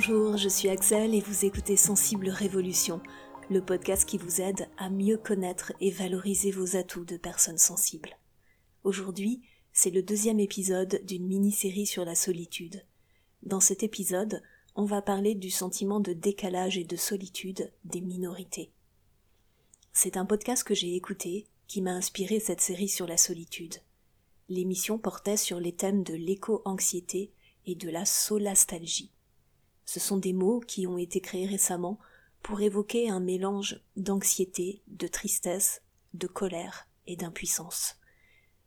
Bonjour, je suis Axel et vous écoutez Sensible Révolution, le podcast qui vous aide à mieux connaître et valoriser vos atouts de personnes sensibles. Aujourd'hui, c'est le deuxième épisode d'une mini-série sur la solitude. Dans cet épisode, on va parler du sentiment de décalage et de solitude des minorités. C'est un podcast que j'ai écouté qui m'a inspiré cette série sur la solitude. L'émission portait sur les thèmes de l'éco-anxiété et de la solastalgie. Ce sont des mots qui ont été créés récemment pour évoquer un mélange d'anxiété, de tristesse, de colère et d'impuissance.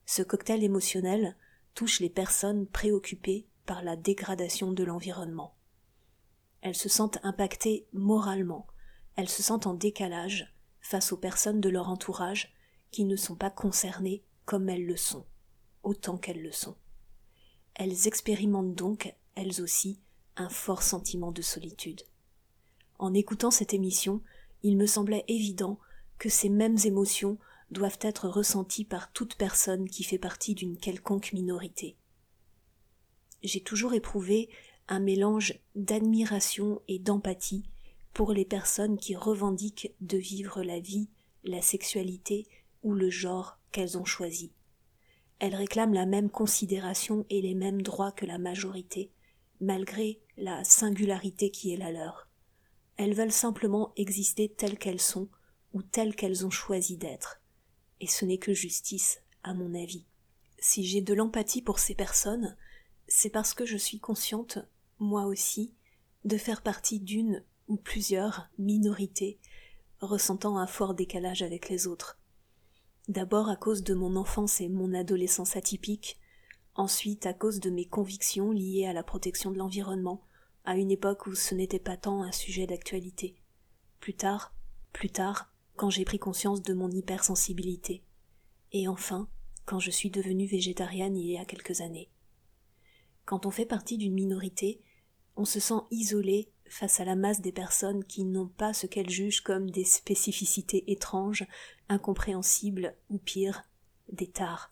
Ce cocktail émotionnel touche les personnes préoccupées par la dégradation de l'environnement. Elles se sentent impactées moralement, elles se sentent en décalage face aux personnes de leur entourage qui ne sont pas concernées comme elles le sont, autant qu'elles le sont. Elles expérimentent donc, elles aussi, un fort sentiment de solitude. En écoutant cette émission, il me semblait évident que ces mêmes émotions doivent être ressenties par toute personne qui fait partie d'une quelconque minorité. J'ai toujours éprouvé un mélange d'admiration et d'empathie pour les personnes qui revendiquent de vivre la vie, la sexualité ou le genre qu'elles ont choisi. Elles réclament la même considération et les mêmes droits que la majorité, malgré la singularité qui est la leur. Elles veulent simplement exister telles qu'elles sont ou telles qu'elles ont choisi d'être. Et ce n'est que justice, à mon avis. Si j'ai de l'empathie pour ces personnes, c'est parce que je suis consciente, moi aussi, de faire partie d'une ou plusieurs minorités ressentant un fort décalage avec les autres. D'abord à cause de mon enfance et mon adolescence atypique, ensuite à cause de mes convictions liées à la protection de l'environnement, à une époque où ce n'était pas tant un sujet d'actualité. Plus tard, plus tard, quand j'ai pris conscience de mon hypersensibilité. Et enfin, quand je suis devenue végétarienne il y a quelques années. Quand on fait partie d'une minorité, on se sent isolé face à la masse des personnes qui n'ont pas ce qu'elles jugent comme des spécificités étranges, incompréhensibles ou pire, des tares.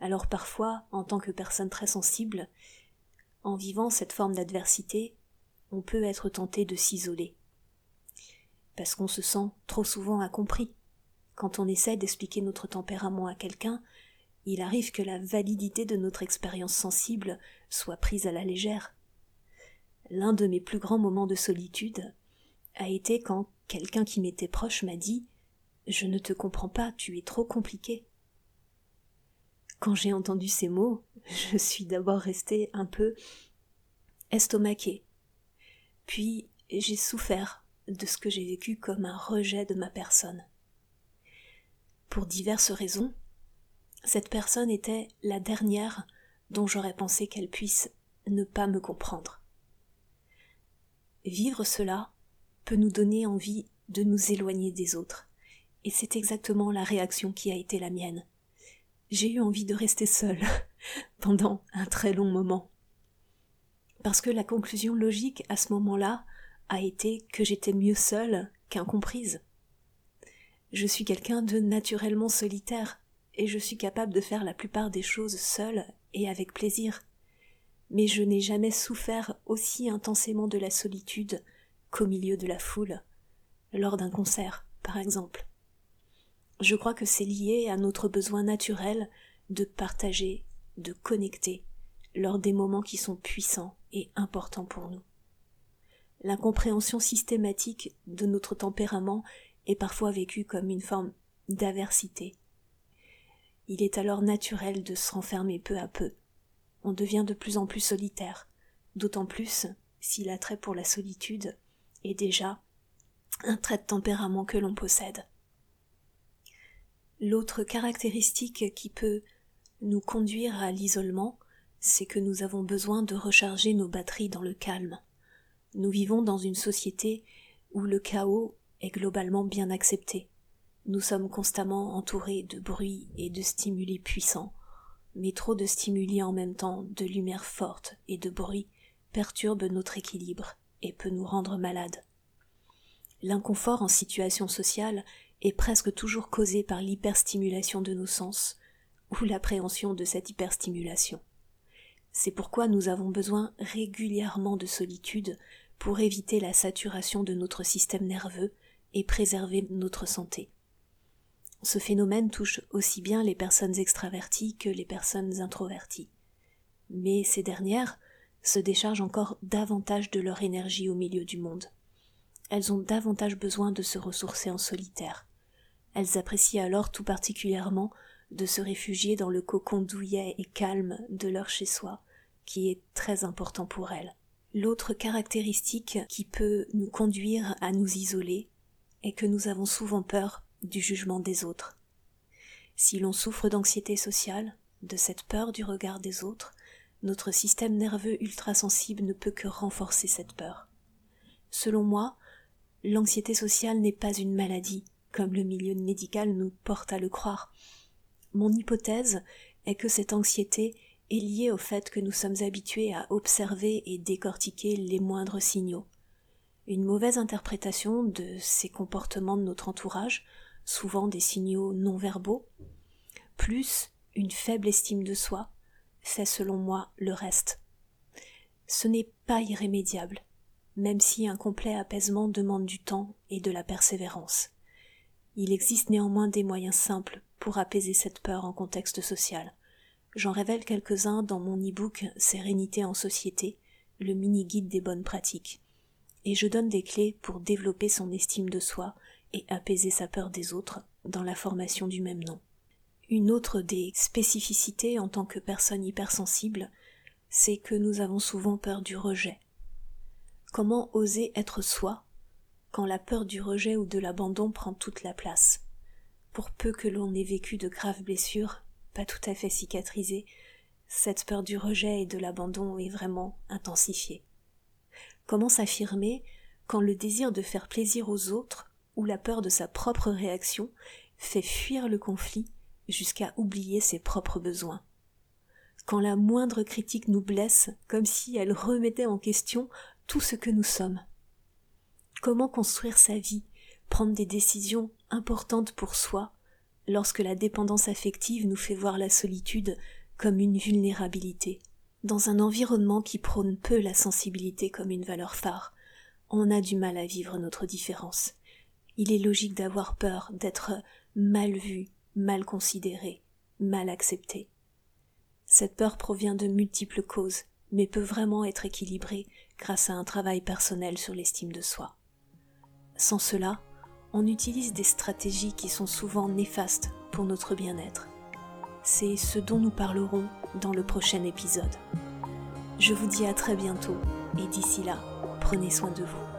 Alors parfois, en tant que personne très sensible, en vivant cette forme d'adversité, on peut être tenté de s'isoler. Parce qu'on se sent trop souvent incompris. Quand on essaie d'expliquer notre tempérament à quelqu'un, il arrive que la validité de notre expérience sensible soit prise à la légère. L'un de mes plus grands moments de solitude a été quand quelqu'un qui m'était proche m'a dit Je ne te comprends pas, tu es trop compliqué. Quand j'ai entendu ces mots, je suis d'abord restée un peu estomaquée. Puis j'ai souffert de ce que j'ai vécu comme un rejet de ma personne. Pour diverses raisons, cette personne était la dernière dont j'aurais pensé qu'elle puisse ne pas me comprendre. Vivre cela peut nous donner envie de nous éloigner des autres, et c'est exactement la réaction qui a été la mienne j'ai eu envie de rester seule pendant un très long moment. Parce que la conclusion logique à ce moment-là a été que j'étais mieux seule qu'incomprise. Je suis quelqu'un de naturellement solitaire, et je suis capable de faire la plupart des choses seule et avec plaisir. Mais je n'ai jamais souffert aussi intensément de la solitude qu'au milieu de la foule, lors d'un concert, par exemple. Je crois que c'est lié à notre besoin naturel de partager, de connecter, lors des moments qui sont puissants et importants pour nous. L'incompréhension systématique de notre tempérament est parfois vécue comme une forme d'aversité. Il est alors naturel de se renfermer peu à peu. On devient de plus en plus solitaire, d'autant plus si l'attrait pour la solitude est déjà un trait de tempérament que l'on possède. L'autre caractéristique qui peut nous conduire à l'isolement, c'est que nous avons besoin de recharger nos batteries dans le calme. Nous vivons dans une société où le chaos est globalement bien accepté. Nous sommes constamment entourés de bruit et de stimuli puissants, mais trop de stimuli en même temps, de lumière forte et de bruit perturbe notre équilibre et peut nous rendre malades. L'inconfort en situation sociale est presque toujours causée par l'hyperstimulation de nos sens ou l'appréhension de cette hyperstimulation. C'est pourquoi nous avons besoin régulièrement de solitude pour éviter la saturation de notre système nerveux et préserver notre santé. Ce phénomène touche aussi bien les personnes extraverties que les personnes introverties. Mais ces dernières se déchargent encore davantage de leur énergie au milieu du monde. Elles ont davantage besoin de se ressourcer en solitaire. Elles apprécient alors tout particulièrement de se réfugier dans le cocon douillet et calme de leur chez-soi, qui est très important pour elles. L'autre caractéristique qui peut nous conduire à nous isoler est que nous avons souvent peur du jugement des autres. Si l'on souffre d'anxiété sociale, de cette peur du regard des autres, notre système nerveux ultrasensible ne peut que renforcer cette peur. Selon moi, l'anxiété sociale n'est pas une maladie, comme le milieu médical nous porte à le croire. Mon hypothèse est que cette anxiété est liée au fait que nous sommes habitués à observer et décortiquer les moindres signaux. Une mauvaise interprétation de ces comportements de notre entourage, souvent des signaux non verbaux, plus une faible estime de soi, fait selon moi le reste. Ce n'est pas irrémédiable, même si un complet apaisement demande du temps et de la persévérance. Il existe néanmoins des moyens simples pour apaiser cette peur en contexte social. J'en révèle quelques-uns dans mon e-book Sérénité en société, le mini-guide des bonnes pratiques. Et je donne des clés pour développer son estime de soi et apaiser sa peur des autres dans la formation du même nom. Une autre des spécificités en tant que personne hypersensible, c'est que nous avons souvent peur du rejet. Comment oser être soi quand la peur du rejet ou de l'abandon prend toute la place Pour peu que l'on ait vécu de graves blessures, pas tout à fait cicatrisées, cette peur du rejet et de l'abandon est vraiment intensifiée. Comment s'affirmer quand le désir de faire plaisir aux autres ou la peur de sa propre réaction fait fuir le conflit jusqu'à oublier ses propres besoins? Quand la moindre critique nous blesse comme si elle remettait en question tout ce que nous sommes? Comment construire sa vie, prendre des décisions importantes pour soi, lorsque la dépendance affective nous fait voir la solitude comme une vulnérabilité. Dans un environnement qui prône peu la sensibilité comme une valeur phare, on a du mal à vivre notre différence. Il est logique d'avoir peur d'être mal vu, mal considéré, mal accepté. Cette peur provient de multiples causes, mais peut vraiment être équilibrée grâce à un travail personnel sur l'estime de soi. Sans cela, on utilise des stratégies qui sont souvent néfastes pour notre bien-être. C'est ce dont nous parlerons dans le prochain épisode. Je vous dis à très bientôt et d'ici là, prenez soin de vous.